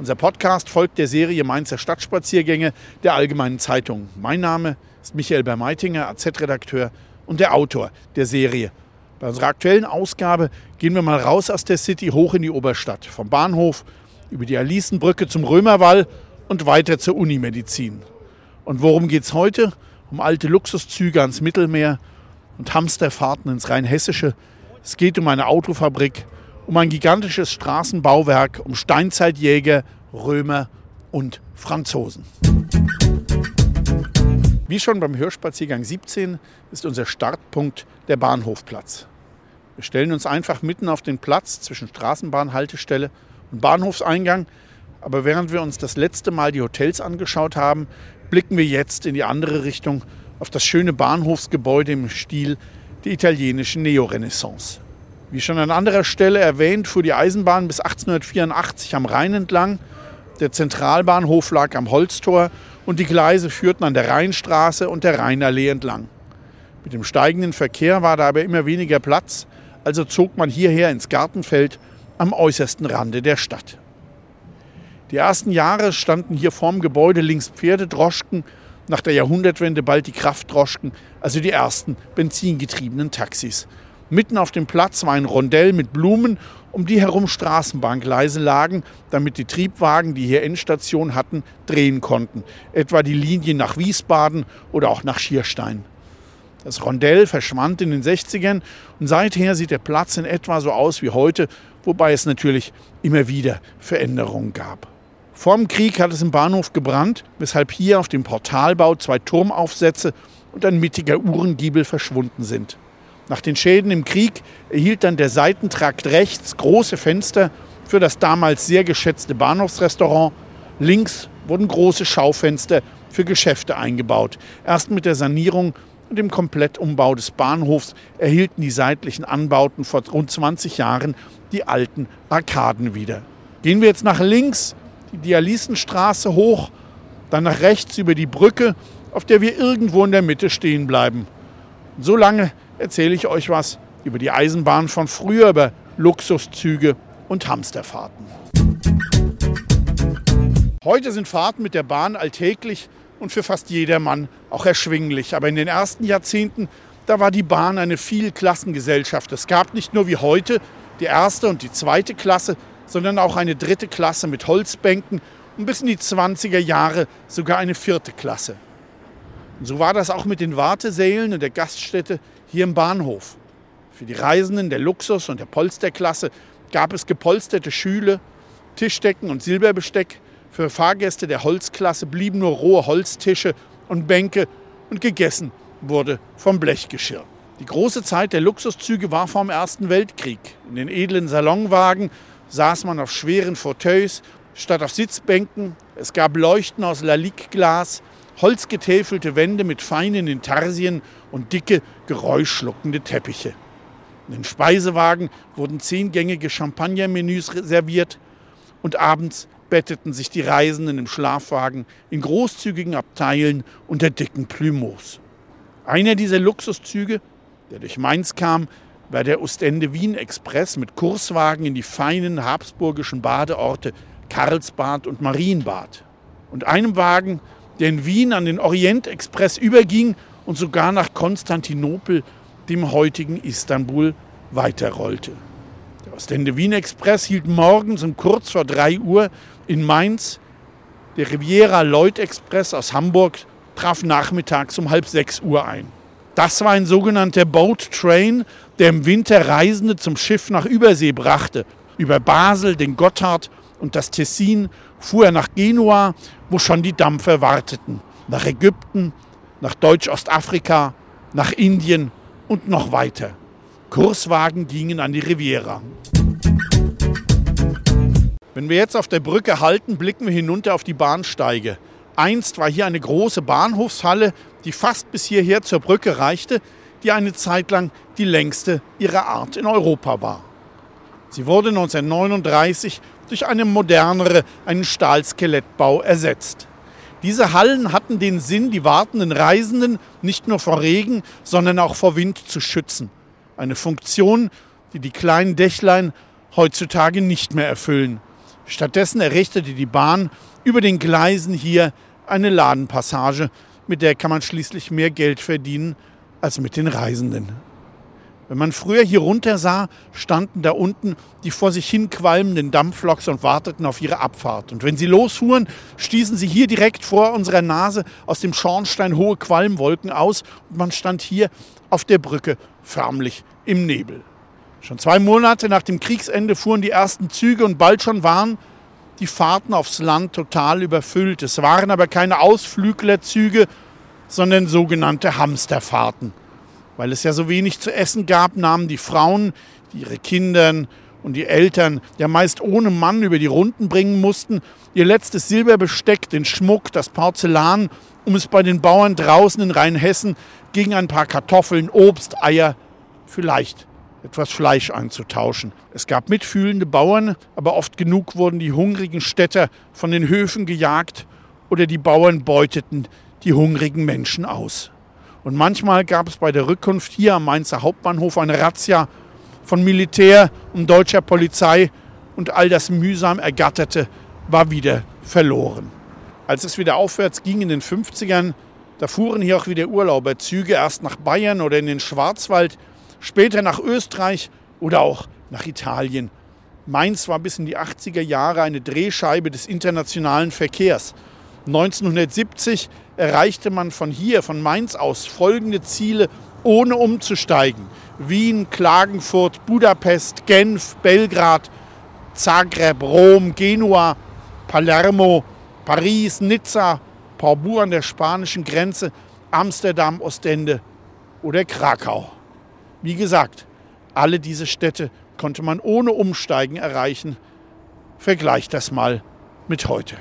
Unser Podcast folgt der Serie Mainzer Stadtspaziergänge der Allgemeinen Zeitung. Mein Name ist Michael Bermeitinger, AZ-Redakteur und der Autor der Serie. Bei unserer aktuellen Ausgabe gehen wir mal raus aus der City hoch in die Oberstadt. Vom Bahnhof über die Alisenbrücke zum Römerwall und weiter zur Unimedizin. Und worum geht es heute? Um alte Luxuszüge ans Mittelmeer und Hamsterfahrten ins Rheinhessische. Es geht um eine Autofabrik um ein gigantisches Straßenbauwerk, um Steinzeitjäger, Römer und Franzosen. Wie schon beim Hörspaziergang 17 ist unser Startpunkt der Bahnhofplatz. Wir stellen uns einfach mitten auf den Platz zwischen Straßenbahnhaltestelle und Bahnhofseingang. Aber während wir uns das letzte Mal die Hotels angeschaut haben, blicken wir jetzt in die andere Richtung auf das schöne Bahnhofsgebäude im Stil der italienischen Neorenaissance. Wie schon an anderer Stelle erwähnt, fuhr die Eisenbahn bis 1884 am Rhein entlang. Der Zentralbahnhof lag am Holztor und die Gleise führten an der Rheinstraße und der Rheinallee entlang. Mit dem steigenden Verkehr war da aber immer weniger Platz, also zog man hierher ins Gartenfeld am äußersten Rande der Stadt. Die ersten Jahre standen hier vorm Gebäude links Pferdedroschken, nach der Jahrhundertwende bald die Kraftdroschken, also die ersten benzingetriebenen Taxis. Mitten auf dem Platz war ein Rondell mit Blumen, um die herum Straßenbahngleise lagen, damit die Triebwagen, die hier Endstation hatten, drehen konnten. Etwa die Linien nach Wiesbaden oder auch nach Schierstein. Das Rondell verschwand in den 60ern und seither sieht der Platz in etwa so aus wie heute, wobei es natürlich immer wieder Veränderungen gab. Vor dem Krieg hat es im Bahnhof gebrannt, weshalb hier auf dem Portalbau zwei Turmaufsätze und ein mittiger Uhrengiebel verschwunden sind. Nach den Schäden im Krieg erhielt dann der Seitentrakt rechts große Fenster für das damals sehr geschätzte Bahnhofsrestaurant. Links wurden große Schaufenster für Geschäfte eingebaut. Erst mit der Sanierung und dem Komplettumbau des Bahnhofs erhielten die seitlichen Anbauten vor rund 20 Jahren die alten Arkaden wieder. Gehen wir jetzt nach links, die Dialysenstraße hoch, dann nach rechts über die Brücke, auf der wir irgendwo in der Mitte stehen bleiben. So lange erzähle ich euch was über die Eisenbahn von früher, über Luxuszüge und Hamsterfahrten. Heute sind Fahrten mit der Bahn alltäglich und für fast jedermann auch erschwinglich. Aber in den ersten Jahrzehnten, da war die Bahn eine Vielklassengesellschaft. Es gab nicht nur wie heute die erste und die zweite Klasse, sondern auch eine dritte Klasse mit Holzbänken und bis in die 20er Jahre sogar eine vierte Klasse. Und so war das auch mit den Wartesälen und der Gaststätte hier im Bahnhof. Für die Reisenden der Luxus- und der Polsterklasse gab es gepolsterte Schüle, Tischdecken und Silberbesteck. Für Fahrgäste der Holzklasse blieben nur rohe Holztische und Bänke und gegessen wurde vom Blechgeschirr. Die große Zeit der Luxuszüge war vor dem Ersten Weltkrieg. In den edlen Salonwagen saß man auf schweren Fauteuils statt auf Sitzbänken. Es gab Leuchten aus Lalique-Glas holzgetäfelte Wände mit feinen Intarsien und dicke, geräuschschluckende Teppiche. In den Speisewagen wurden zehngängige Champagnermenüs serviert und abends betteten sich die Reisenden im Schlafwagen in großzügigen Abteilen unter dicken Plümos. Einer dieser Luxuszüge, der durch Mainz kam, war der Ostende-Wien-Express mit Kurswagen in die feinen habsburgischen Badeorte Karlsbad und Marienbad. Und einem Wagen der in Wien an den Orientexpress überging und sogar nach Konstantinopel, dem heutigen Istanbul, weiterrollte. Der Ostende-Wien-Express hielt morgens um kurz vor 3 Uhr in Mainz. Der Riviera-Lloyd-Express aus Hamburg traf nachmittags um halb 6 Uhr ein. Das war ein sogenannter Boat Train, der im Winter Reisende zum Schiff nach Übersee brachte. Über Basel, den Gotthard und das Tessin fuhr er nach Genua, wo schon die Dampfer warteten. Nach Ägypten, nach Deutsch-Ostafrika, nach Indien und noch weiter. Kurswagen gingen an die Riviera. Wenn wir jetzt auf der Brücke halten, blicken wir hinunter auf die Bahnsteige. Einst war hier eine große Bahnhofshalle, die fast bis hierher zur Brücke reichte, die eine Zeit lang die längste ihrer Art in Europa war. Sie wurde 1939 durch eine modernere, einen Stahlskelettbau ersetzt. Diese Hallen hatten den Sinn, die wartenden Reisenden nicht nur vor Regen, sondern auch vor Wind zu schützen. Eine Funktion, die die kleinen Dächlein heutzutage nicht mehr erfüllen. Stattdessen errichtete die Bahn über den Gleisen hier eine Ladenpassage, mit der kann man schließlich mehr Geld verdienen als mit den Reisenden. Wenn man früher hier runter sah, standen da unten die vor sich hin qualmenden Dampfloks und warteten auf ihre Abfahrt. Und wenn sie losfuhren, stießen sie hier direkt vor unserer Nase aus dem Schornstein hohe Qualmwolken aus und man stand hier auf der Brücke förmlich im Nebel. Schon zwei Monate nach dem Kriegsende fuhren die ersten Züge und bald schon waren die Fahrten aufs Land total überfüllt. Es waren aber keine Ausflüglerzüge, sondern sogenannte Hamsterfahrten. Weil es ja so wenig zu essen gab, nahmen die Frauen, die ihre Kinder und die Eltern ja meist ohne Mann über die Runden bringen mussten, ihr letztes Silberbesteck, den Schmuck, das Porzellan, um es bei den Bauern draußen in Rheinhessen gegen ein paar Kartoffeln, Obst, Eier, vielleicht etwas Fleisch einzutauschen. Es gab mitfühlende Bauern, aber oft genug wurden die hungrigen Städter von den Höfen gejagt oder die Bauern beuteten die hungrigen Menschen aus. Und manchmal gab es bei der Rückkunft hier am Mainzer Hauptbahnhof eine Razzia von Militär und deutscher Polizei und all das mühsam Ergatterte war wieder verloren. Als es wieder aufwärts ging in den 50ern, da fuhren hier auch wieder Urlauberzüge erst nach Bayern oder in den Schwarzwald, später nach Österreich oder auch nach Italien. Mainz war bis in die 80er Jahre eine Drehscheibe des internationalen Verkehrs. 1970 erreichte man von hier, von Mainz aus, folgende Ziele, ohne umzusteigen. Wien, Klagenfurt, Budapest, Genf, Belgrad, Zagreb, Rom, Genua, Palermo, Paris, Nizza, Portbou an der spanischen Grenze, Amsterdam, Ostende oder Krakau. Wie gesagt, alle diese Städte konnte man ohne Umsteigen erreichen. Vergleicht das mal mit heute.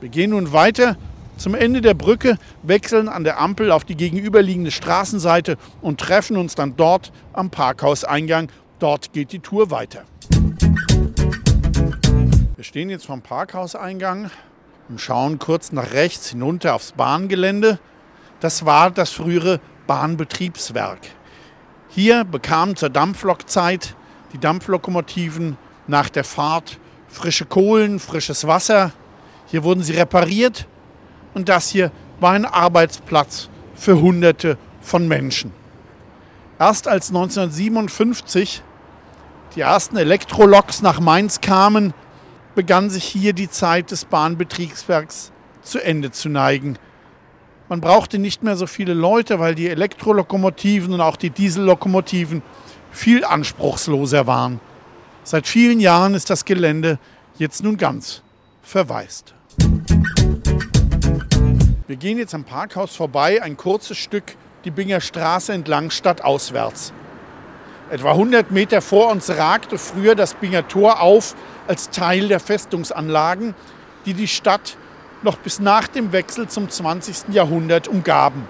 Wir gehen nun weiter zum Ende der Brücke, wechseln an der Ampel auf die gegenüberliegende Straßenseite und treffen uns dann dort am Parkhauseingang. Dort geht die Tour weiter. Wir stehen jetzt vom Parkhauseingang und schauen kurz nach rechts hinunter aufs Bahngelände. Das war das frühere Bahnbetriebswerk. Hier bekamen zur Dampflokzeit die Dampflokomotiven nach der Fahrt frische Kohlen, frisches Wasser, hier wurden sie repariert und das hier war ein Arbeitsplatz für Hunderte von Menschen. Erst als 1957 die ersten Elektroloks nach Mainz kamen, begann sich hier die Zeit des Bahnbetriebswerks zu Ende zu neigen. Man brauchte nicht mehr so viele Leute, weil die Elektrolokomotiven und auch die Diesellokomotiven viel anspruchsloser waren. Seit vielen Jahren ist das Gelände jetzt nun ganz verwaist. Wir gehen jetzt am Parkhaus vorbei, ein kurzes Stück die Binger Straße entlang stadtauswärts. Etwa 100 Meter vor uns ragte früher das Binger Tor auf als Teil der Festungsanlagen, die die Stadt noch bis nach dem Wechsel zum 20. Jahrhundert umgaben.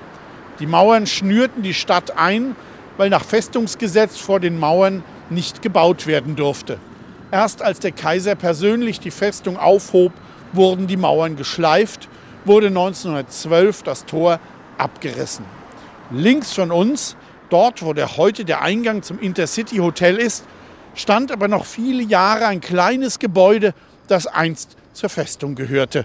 Die Mauern schnürten die Stadt ein, weil nach Festungsgesetz vor den Mauern nicht gebaut werden durfte. Erst als der Kaiser persönlich die Festung aufhob, wurden die Mauern geschleift, wurde 1912 das Tor abgerissen. Links von uns, dort wo der heute der Eingang zum Intercity Hotel ist, stand aber noch viele Jahre ein kleines Gebäude, das einst zur Festung gehörte.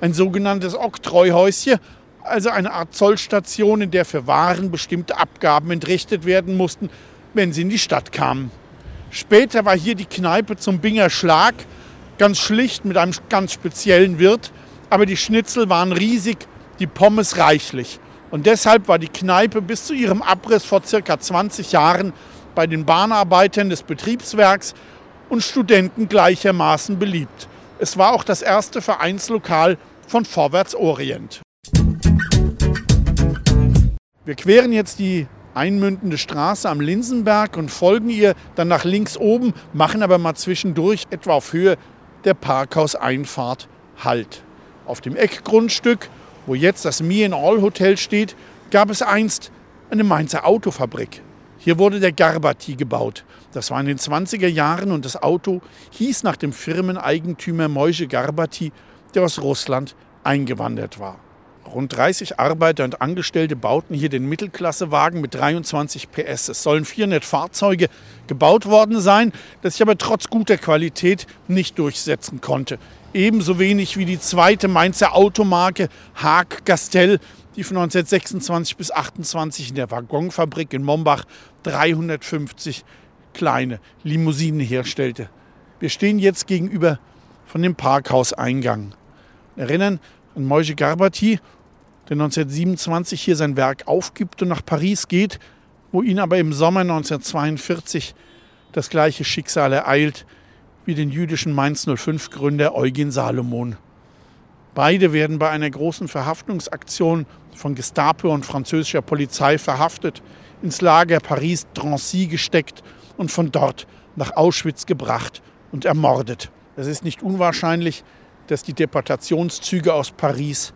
Ein sogenanntes Oktreuhäuschen, also eine Art Zollstation, in der für Waren bestimmte Abgaben entrichtet werden mussten, wenn sie in die Stadt kamen. Später war hier die Kneipe zum Binger Schlag, ganz schlicht mit einem ganz speziellen Wirt. Aber die Schnitzel waren riesig, die Pommes reichlich. Und deshalb war die Kneipe bis zu ihrem Abriss vor circa 20 Jahren bei den Bahnarbeitern des Betriebswerks und Studenten gleichermaßen beliebt. Es war auch das erste Vereinslokal von Vorwärts Orient. Wir queren jetzt die einmündende Straße am Linsenberg und folgen ihr dann nach links oben, machen aber mal zwischendurch etwa auf Höhe der Parkhauseinfahrt Halt. Auf dem Eckgrundstück, wo jetzt das Me in All Hotel steht, gab es einst eine Mainzer Autofabrik. Hier wurde der Garbati gebaut. Das war in den 20er Jahren und das Auto hieß nach dem Firmeneigentümer Moische Garbati, der aus Russland eingewandert war. Rund 30 Arbeiter und Angestellte bauten hier den Mittelklassewagen mit 23 PS. Es sollen 400 Fahrzeuge gebaut worden sein, das sich aber trotz guter Qualität nicht durchsetzen konnte. Ebenso wenig wie die zweite Mainzer Automarke Haag Gastel, die von 1926 bis 1928 in der Waggonfabrik in Mombach 350 kleine Limousinen herstellte. Wir stehen jetzt gegenüber von dem Parkhauseingang. Erinnern an Moishe Garbati der 1927 hier sein Werk aufgibt und nach Paris geht, wo ihn aber im Sommer 1942 das gleiche Schicksal ereilt wie den jüdischen Mainz 05-Gründer Eugen Salomon. Beide werden bei einer großen Verhaftungsaktion von Gestapo und französischer Polizei verhaftet, ins Lager Paris-Drancy gesteckt und von dort nach Auschwitz gebracht und ermordet. Es ist nicht unwahrscheinlich, dass die Deportationszüge aus Paris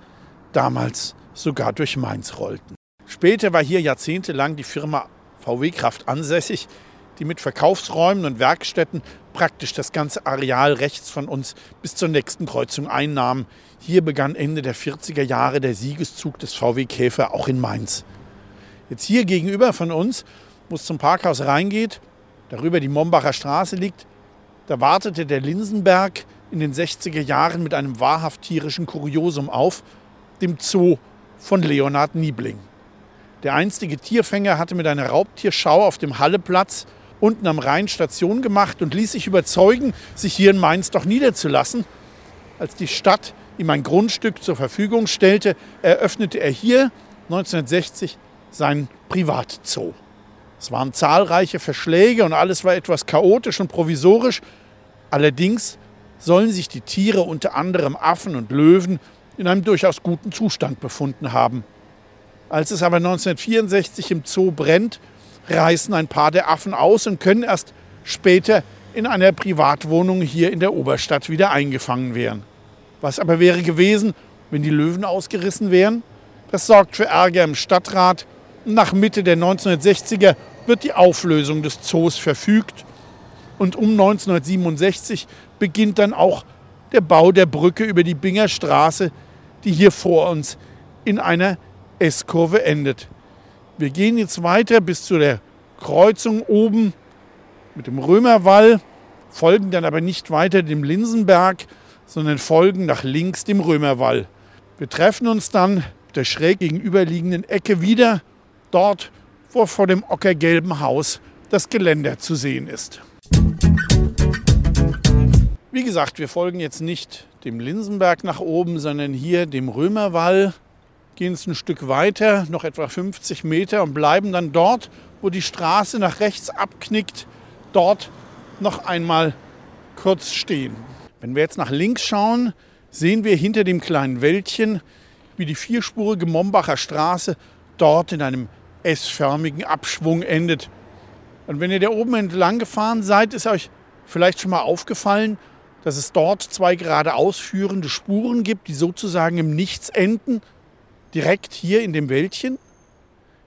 damals sogar durch Mainz rollten. Später war hier jahrzehntelang die Firma VW Kraft ansässig, die mit Verkaufsräumen und Werkstätten praktisch das ganze Areal rechts von uns bis zur nächsten Kreuzung einnahm. Hier begann Ende der 40er Jahre der Siegeszug des VW Käfer auch in Mainz. Jetzt hier gegenüber von uns, wo es zum Parkhaus reingeht, darüber die Mombacher Straße liegt, da wartete der Linsenberg in den 60er Jahren mit einem wahrhaft tierischen Kuriosum auf, dem Zoo von Leonhard Niebling. Der einstige Tierfänger hatte mit einer Raubtierschau auf dem Halleplatz unten am Rhein Station gemacht und ließ sich überzeugen, sich hier in Mainz doch niederzulassen. Als die Stadt ihm ein Grundstück zur Verfügung stellte, eröffnete er hier 1960 seinen Privatzoo. Es waren zahlreiche Verschläge und alles war etwas chaotisch und provisorisch. Allerdings sollen sich die Tiere, unter anderem Affen und Löwen, in einem durchaus guten Zustand befunden haben. Als es aber 1964 im Zoo brennt, reißen ein paar der Affen aus und können erst später in einer Privatwohnung hier in der Oberstadt wieder eingefangen werden. Was aber wäre gewesen, wenn die Löwen ausgerissen wären? Das sorgt für Ärger im Stadtrat. Nach Mitte der 1960er wird die Auflösung des Zoos verfügt und um 1967 beginnt dann auch der Bau der Brücke über die Binger Straße, die hier vor uns in einer S-Kurve endet. Wir gehen jetzt weiter bis zu der Kreuzung oben mit dem Römerwall, folgen dann aber nicht weiter dem Linsenberg, sondern folgen nach links dem Römerwall. Wir treffen uns dann der schräg gegenüberliegenden Ecke wieder, dort, wo vor dem ockergelben Haus das Geländer zu sehen ist. Wie gesagt, wir folgen jetzt nicht dem Linsenberg nach oben, sondern hier dem Römerwall, gehen es ein Stück weiter, noch etwa 50 Meter und bleiben dann dort, wo die Straße nach rechts abknickt, dort noch einmal kurz stehen. Wenn wir jetzt nach links schauen, sehen wir hinter dem kleinen Wäldchen, wie die vierspurige Mombacher Straße dort in einem S-förmigen Abschwung endet. Und wenn ihr da oben entlang gefahren seid, ist euch vielleicht schon mal aufgefallen, dass es dort zwei geradeaus führende Spuren gibt, die sozusagen im Nichts enden, direkt hier in dem Wäldchen.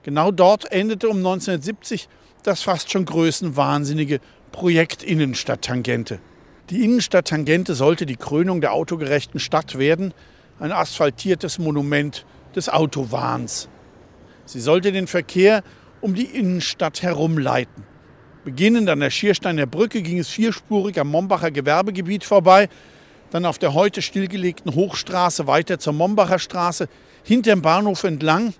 Genau dort endete um 1970 das fast schon größenwahnsinnige Projekt Innenstadttangente. Die Innenstadttangente sollte die Krönung der autogerechten Stadt werden, ein asphaltiertes Monument des Autowahns. Sie sollte den Verkehr um die Innenstadt herumleiten. Beginnend an der Schiersteiner Brücke ging es vierspurig am Mombacher Gewerbegebiet vorbei, dann auf der heute stillgelegten Hochstraße weiter zur Mombacher Straße, hinterm Bahnhof entlang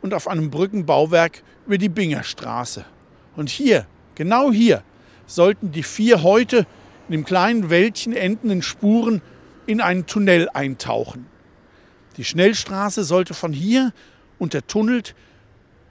und auf einem Brückenbauwerk über die Bingerstraße. Und hier, genau hier, sollten die vier heute in dem kleinen Wäldchen endenden Spuren in einen Tunnel eintauchen. Die Schnellstraße sollte von hier untertunnelt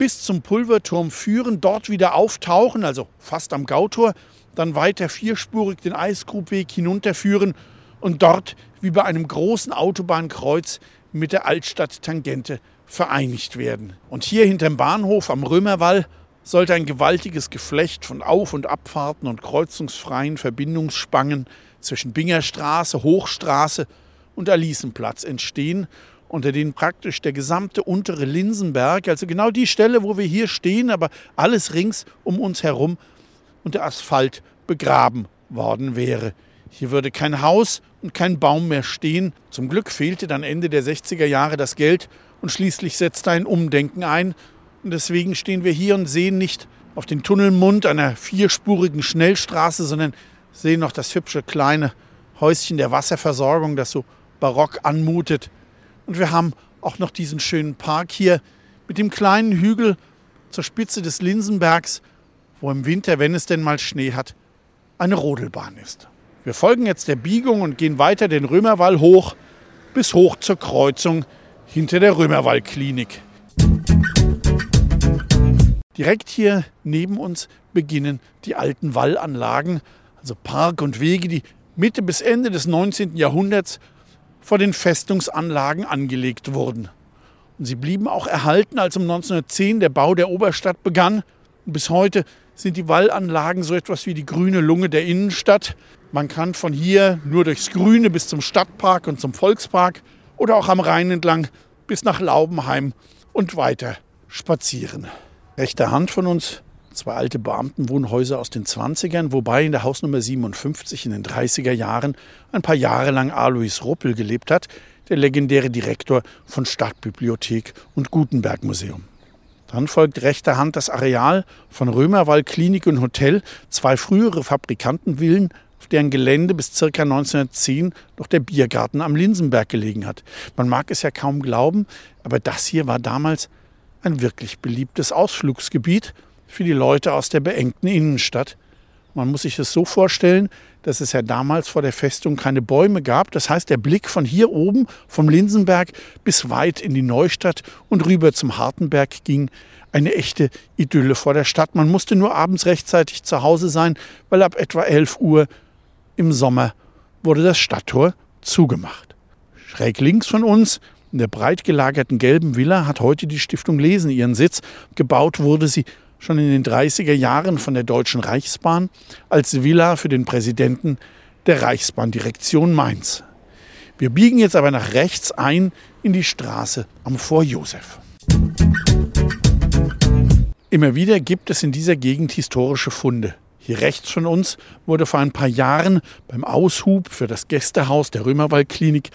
bis zum Pulverturm führen, dort wieder auftauchen, also fast am Gautor, dann weiter vierspurig den Eisgrubweg hinunterführen und dort wie bei einem großen Autobahnkreuz mit der Altstadt-Tangente vereinigt werden. Und hier hinterm Bahnhof am Römerwall sollte ein gewaltiges Geflecht von Auf- und Abfahrten und kreuzungsfreien Verbindungsspangen zwischen Bingerstraße, Hochstraße und Alisenplatz entstehen, unter denen praktisch der gesamte untere Linsenberg, also genau die Stelle, wo wir hier stehen, aber alles rings um uns herum unter Asphalt begraben worden wäre. Hier würde kein Haus und kein Baum mehr stehen. Zum Glück fehlte dann Ende der 60er Jahre das Geld und schließlich setzte ein Umdenken ein und deswegen stehen wir hier und sehen nicht auf den Tunnelmund einer vierspurigen Schnellstraße, sondern sehen noch das hübsche kleine Häuschen der Wasserversorgung, das so barock anmutet. Und wir haben auch noch diesen schönen Park hier mit dem kleinen Hügel zur Spitze des Linsenbergs, wo im Winter, wenn es denn mal Schnee hat, eine Rodelbahn ist. Wir folgen jetzt der Biegung und gehen weiter den Römerwall hoch bis hoch zur Kreuzung hinter der Römerwall-Klinik. Direkt hier neben uns beginnen die alten Wallanlagen, also Park und Wege, die Mitte bis Ende des 19. Jahrhunderts vor den Festungsanlagen angelegt wurden. Und sie blieben auch erhalten, als um 1910 der Bau der Oberstadt begann. Und bis heute sind die Wallanlagen so etwas wie die grüne Lunge der Innenstadt. Man kann von hier nur durchs Grüne bis zum Stadtpark und zum Volkspark oder auch am Rhein entlang bis nach Laubenheim und weiter spazieren. Rechter Hand von uns zwei alte Beamtenwohnhäuser aus den 20ern, wobei in der Hausnummer 57 in den 30er Jahren ein paar Jahre lang Alois Ruppel gelebt hat, der legendäre Direktor von Stadtbibliothek und Gutenberg Museum. Dann folgt rechter Hand das Areal von Römerwall Klinik und Hotel, zwei frühere Fabrikantenvillen, auf deren Gelände bis ca. 1910 noch der Biergarten am Linsenberg gelegen hat. Man mag es ja kaum glauben, aber das hier war damals ein wirklich beliebtes Ausflugsgebiet für die Leute aus der beengten Innenstadt. Man muss sich das so vorstellen, dass es ja damals vor der Festung keine Bäume gab. Das heißt, der Blick von hier oben, vom Linsenberg bis weit in die Neustadt und rüber zum Hartenberg ging. Eine echte Idylle vor der Stadt. Man musste nur abends rechtzeitig zu Hause sein, weil ab etwa 11 Uhr im Sommer wurde das Stadttor zugemacht. Schräg links von uns in der breit gelagerten gelben Villa hat heute die Stiftung Lesen ihren Sitz. Gebaut wurde sie schon in den 30er Jahren von der Deutschen Reichsbahn als Villa für den Präsidenten der Reichsbahndirektion Mainz. Wir biegen jetzt aber nach rechts ein in die Straße am Vor Josef. Immer wieder gibt es in dieser Gegend historische Funde. Hier rechts von uns wurde vor ein paar Jahren beim Aushub für das Gästehaus der Römerwaldklinik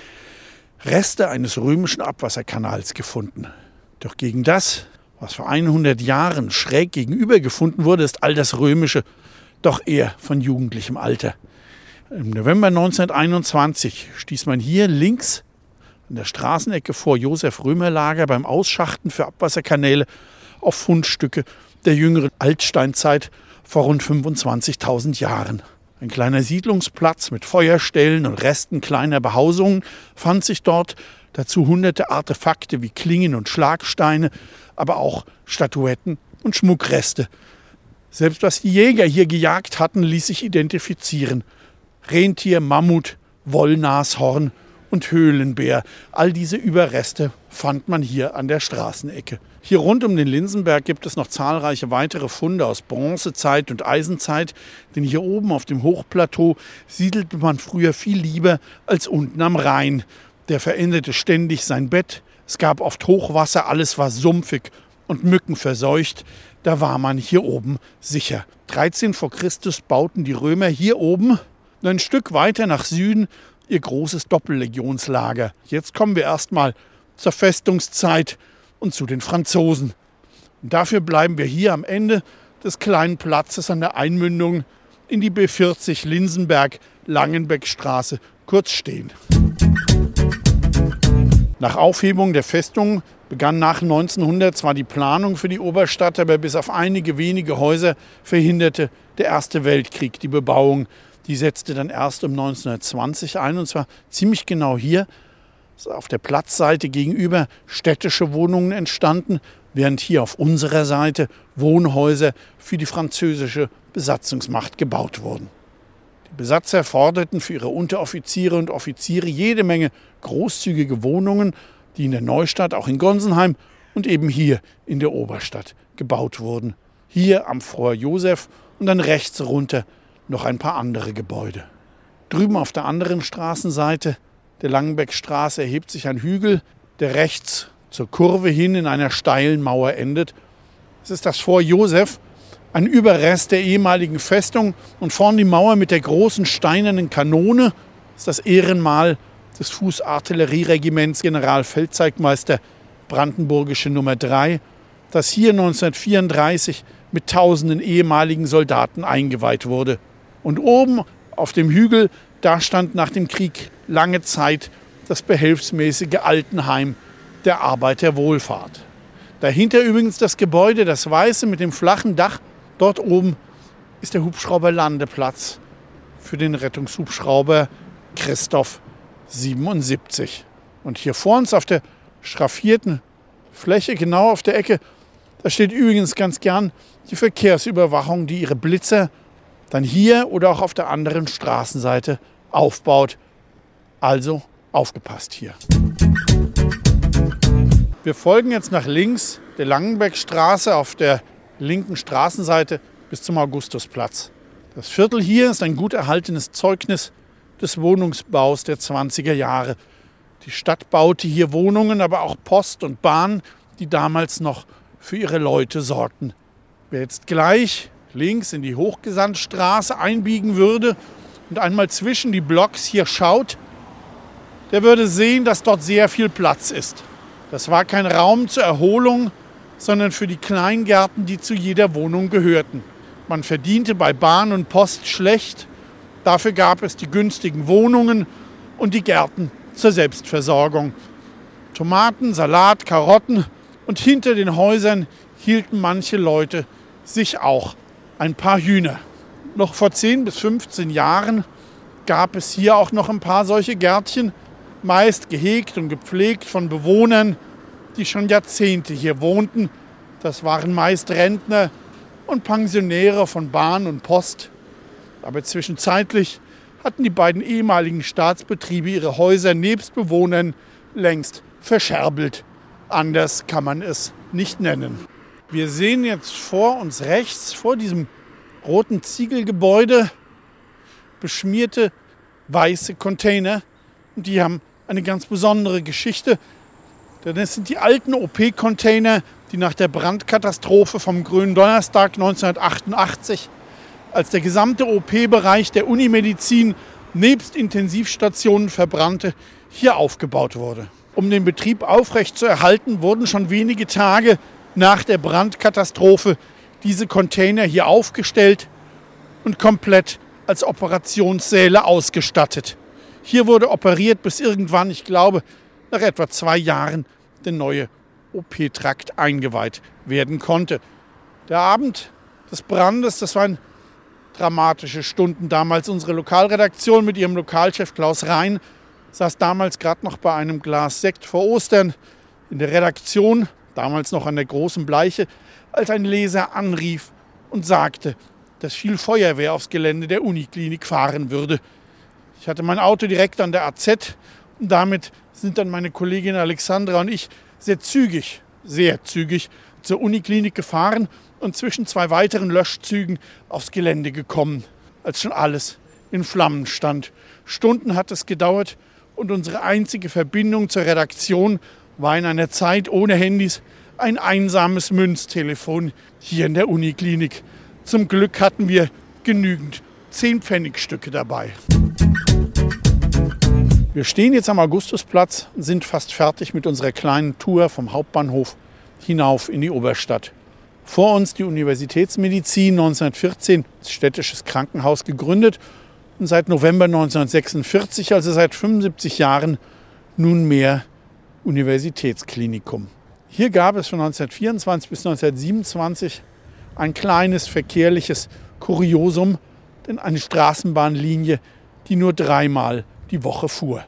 Reste eines römischen Abwasserkanals gefunden. Doch gegen das, was vor 100 Jahren schräg gegenüber gefunden wurde, ist all das Römische doch eher von jugendlichem Alter. Im November 1921 stieß man hier links an der Straßenecke vor Josef Römer Lager beim Ausschachten für Abwasserkanäle auf Fundstücke der jüngeren Altsteinzeit vor rund 25.000 Jahren. Ein kleiner Siedlungsplatz mit Feuerstellen und Resten kleiner Behausungen fand sich dort, dazu hunderte Artefakte wie Klingen und Schlagsteine, aber auch Statuetten und Schmuckreste. Selbst was die Jäger hier gejagt hatten, ließ sich identifizieren. Rentier, Mammut, Wollnashorn und Höhlenbär. All diese Überreste fand man hier an der Straßenecke. Hier rund um den Linsenberg gibt es noch zahlreiche weitere Funde aus Bronzezeit und Eisenzeit, denn hier oben auf dem Hochplateau siedelte man früher viel lieber als unten am Rhein. Der veränderte ständig sein Bett, es gab oft Hochwasser, alles war sumpfig und mückenverseucht. Da war man hier oben sicher. 13 vor Christus bauten die Römer hier oben ein Stück weiter nach Süden ihr großes Doppellegionslager. Jetzt kommen wir erstmal zur Festungszeit und zu den Franzosen. Und dafür bleiben wir hier am Ende des kleinen Platzes an der Einmündung in die B40 Linsenberg Langenbeckstraße kurz stehen. Nach Aufhebung der Festung begann nach 1900 zwar die Planung für die Oberstadt, aber bis auf einige wenige Häuser verhinderte der Erste Weltkrieg die Bebauung. Die setzte dann erst um 1920 ein und zwar ziemlich genau hier. Auf der Platzseite gegenüber städtische Wohnungen entstanden, während hier auf unserer Seite Wohnhäuser für die französische Besatzungsmacht gebaut wurden. Besatzer forderten für ihre Unteroffiziere und Offiziere jede Menge großzügige Wohnungen, die in der Neustadt, auch in Gonsenheim und eben hier in der Oberstadt gebaut wurden. Hier am Froher Josef und dann rechts runter noch ein paar andere Gebäude. Drüben auf der anderen Straßenseite der Langenbeckstraße erhebt sich ein Hügel, der rechts zur Kurve hin in einer steilen Mauer endet. Es ist das Fort Josef, ein Überrest der ehemaligen Festung und vorn die Mauer mit der großen steinernen Kanone. Ist das Ehrenmal des Fußartillerieregiments Generalfeldzeigmeister Brandenburgische Nummer 3, das hier 1934 mit tausenden ehemaligen Soldaten eingeweiht wurde. Und oben auf dem Hügel, da stand nach dem Krieg lange Zeit das behelfsmäßige Altenheim der Arbeiterwohlfahrt. Dahinter übrigens das Gebäude, das weiße mit dem flachen Dach. Dort oben ist der Hubschrauberlandeplatz für den Rettungshubschrauber Christoph 77. Und hier vor uns auf der schraffierten Fläche, genau auf der Ecke, da steht übrigens ganz gern die Verkehrsüberwachung, die ihre Blitzer dann hier oder auch auf der anderen Straßenseite aufbaut. Also aufgepasst hier. Wir folgen jetzt nach links der Langenbeckstraße auf der linken Straßenseite bis zum Augustusplatz. Das Viertel hier ist ein gut erhaltenes Zeugnis des Wohnungsbaus der 20er Jahre. Die Stadt baute hier Wohnungen, aber auch Post und Bahn, die damals noch für ihre Leute sorgten. Wer jetzt gleich links in die Hochgesandtstraße einbiegen würde und einmal zwischen die Blocks hier schaut, der würde sehen, dass dort sehr viel Platz ist. Das war kein Raum zur Erholung, sondern für die Kleingärten, die zu jeder Wohnung gehörten. Man verdiente bei Bahn und Post schlecht, dafür gab es die günstigen Wohnungen und die Gärten zur Selbstversorgung. Tomaten, Salat, Karotten und hinter den Häusern hielten manche Leute sich auch ein paar Hühner. Noch vor 10 bis 15 Jahren gab es hier auch noch ein paar solche Gärtchen, meist gehegt und gepflegt von Bewohnern, die schon Jahrzehnte hier wohnten. Das waren meist Rentner und Pensionäre von Bahn und Post. Aber zwischenzeitlich hatten die beiden ehemaligen Staatsbetriebe ihre Häuser nebst Bewohnern längst verscherbelt. Anders kann man es nicht nennen. Wir sehen jetzt vor uns rechts, vor diesem roten Ziegelgebäude, beschmierte weiße Container. Und die haben eine ganz besondere Geschichte. Denn es sind die alten OP-Container, die nach der Brandkatastrophe vom Grünen Donnerstag 1988, als der gesamte OP-Bereich der Unimedizin nebst Intensivstationen verbrannte, hier aufgebaut wurde. Um den Betrieb aufrechtzuerhalten, wurden schon wenige Tage nach der Brandkatastrophe diese Container hier aufgestellt und komplett als Operationssäle ausgestattet. Hier wurde operiert, bis irgendwann, ich glaube, nach etwa zwei Jahren der neue OP-Trakt eingeweiht werden konnte. Der Abend des Brandes, das waren dramatische Stunden. Damals unsere Lokalredaktion mit ihrem Lokalchef Klaus Rhein saß damals gerade noch bei einem Glas Sekt vor Ostern in der Redaktion damals noch an der großen Bleiche, als ein Leser anrief und sagte, dass viel Feuerwehr aufs Gelände der Uniklinik fahren würde. Ich hatte mein Auto direkt an der AZ und damit sind dann meine Kollegin Alexandra und ich sehr zügig, sehr zügig zur Uniklinik gefahren und zwischen zwei weiteren Löschzügen aufs Gelände gekommen, als schon alles in Flammen stand. Stunden hat es gedauert und unsere einzige Verbindung zur Redaktion war in einer Zeit ohne Handys ein einsames Münztelefon hier in der Uniklinik. Zum Glück hatten wir genügend 10-Pfennigstücke dabei. Wir stehen jetzt am Augustusplatz und sind fast fertig mit unserer kleinen Tour vom Hauptbahnhof hinauf in die Oberstadt. Vor uns die Universitätsmedizin 1914, das städtisches Krankenhaus gegründet und seit November 1946, also seit 75 Jahren, nunmehr Universitätsklinikum. Hier gab es von 1924 bis 1927 ein kleines verkehrliches Kuriosum, denn eine Straßenbahnlinie, die nur dreimal die Woche fuhr.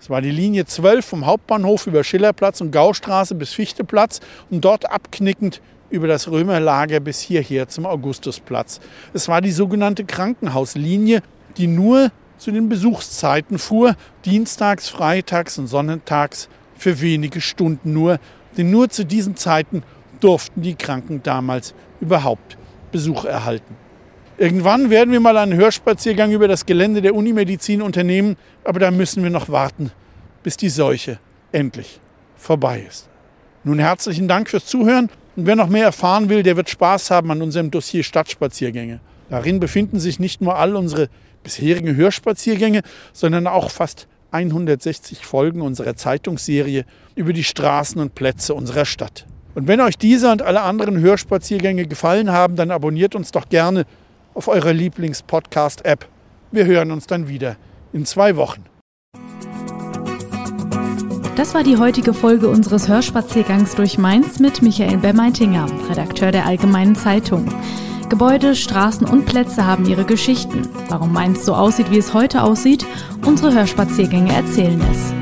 Es war die Linie 12 vom Hauptbahnhof über Schillerplatz und Gaustraße bis Fichteplatz und dort abknickend über das Römerlager bis hierher zum Augustusplatz. Es war die sogenannte Krankenhauslinie, die nur zu den Besuchszeiten fuhr, dienstags, freitags und sonnentags für wenige Stunden nur, denn nur zu diesen Zeiten durften die Kranken damals überhaupt Besuch erhalten. Irgendwann werden wir mal einen Hörspaziergang über das Gelände der Unimedizin unternehmen, aber da müssen wir noch warten, bis die Seuche endlich vorbei ist. Nun herzlichen Dank fürs Zuhören und wer noch mehr erfahren will, der wird Spaß haben an unserem Dossier Stadtspaziergänge. Darin befinden sich nicht nur all unsere bisherigen Hörspaziergänge, sondern auch fast 160 Folgen unserer Zeitungsserie über die Straßen und Plätze unserer Stadt. Und wenn euch dieser und alle anderen Hörspaziergänge gefallen haben, dann abonniert uns doch gerne auf eurer Lieblings-Podcast-App. Wir hören uns dann wieder in zwei Wochen. Das war die heutige Folge unseres Hörspaziergangs durch Mainz mit Michael Bermeitinger, Redakteur der Allgemeinen Zeitung. Gebäude, Straßen und Plätze haben ihre Geschichten. Warum Mainz so aussieht, wie es heute aussieht, unsere Hörspaziergänge erzählen es.